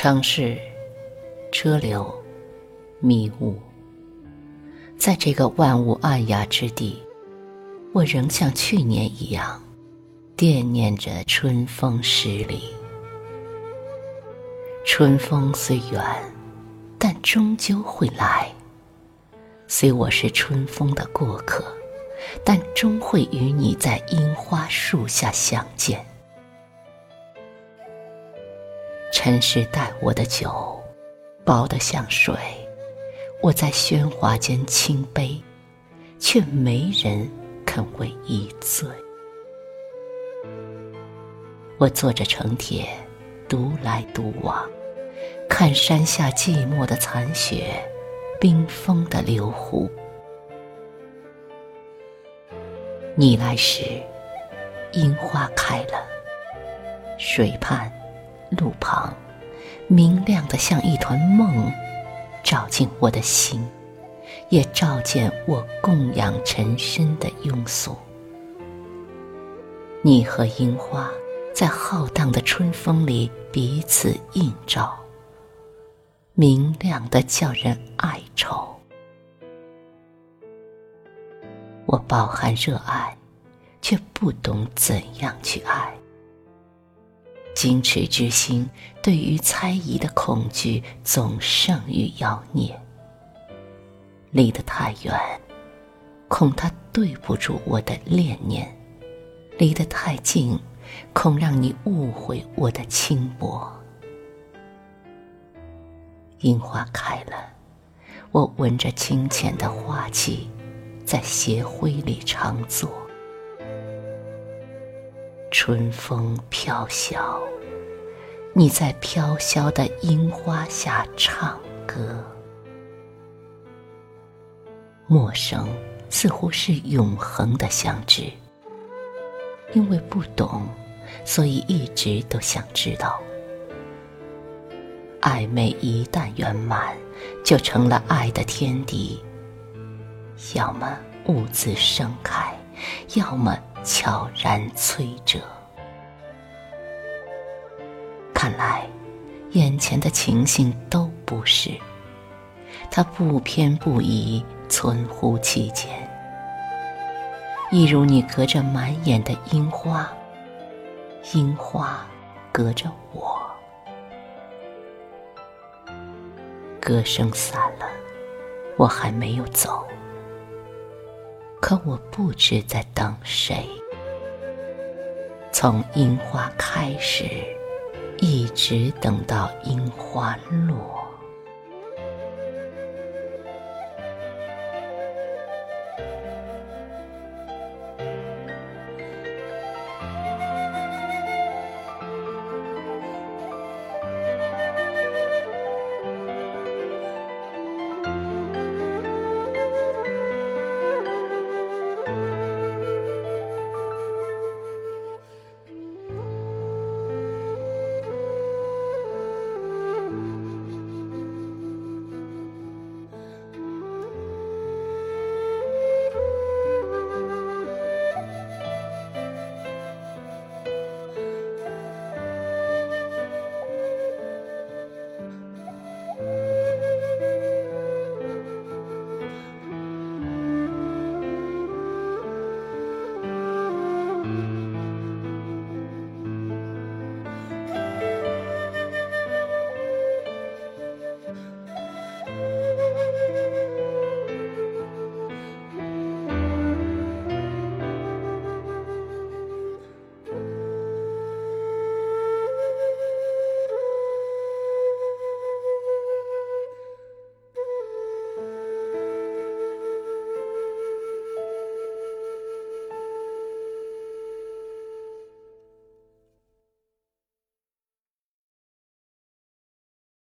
城市，车流，迷雾，在这个万物暗哑之地，我仍像去年一样，惦念着春风十里。春风虽远，但终究会来。虽我是春风的过客，但终会与你在樱花树下相见。尘世待我的酒，薄得像水。我在喧哗间倾杯，却没人肯为一醉。我坐着城铁，独来独往，看山下寂寞的残雪。冰封的流湖，你来时，樱花开了。水畔，路旁，明亮的像一团梦，照进我的心，也照见我供养尘身的庸俗。你和樱花在浩荡的春风里彼此映照。明亮的叫人哀愁。我饱含热爱，却不懂怎样去爱。矜持之心，对于猜疑的恐惧，总胜于妖孽。离得太远，恐他对不住我的恋念；离得太近，恐让你误会我的轻薄。樱花开了，我闻着清浅的花气，在斜晖里长坐。春风飘萧，你在飘萧的樱花下唱歌。陌生似乎是永恒的相知，因为不懂，所以一直都想知道。暧昧一旦圆满，就成了爱的天敌。要么兀自盛开，要么悄然摧折。看来，眼前的情形都不是。它不偏不倚，存乎其间。一如你隔着满眼的樱花，樱花隔着我。歌声散了，我还没有走，可我不知在等谁。从樱花开始，一直等到樱花落。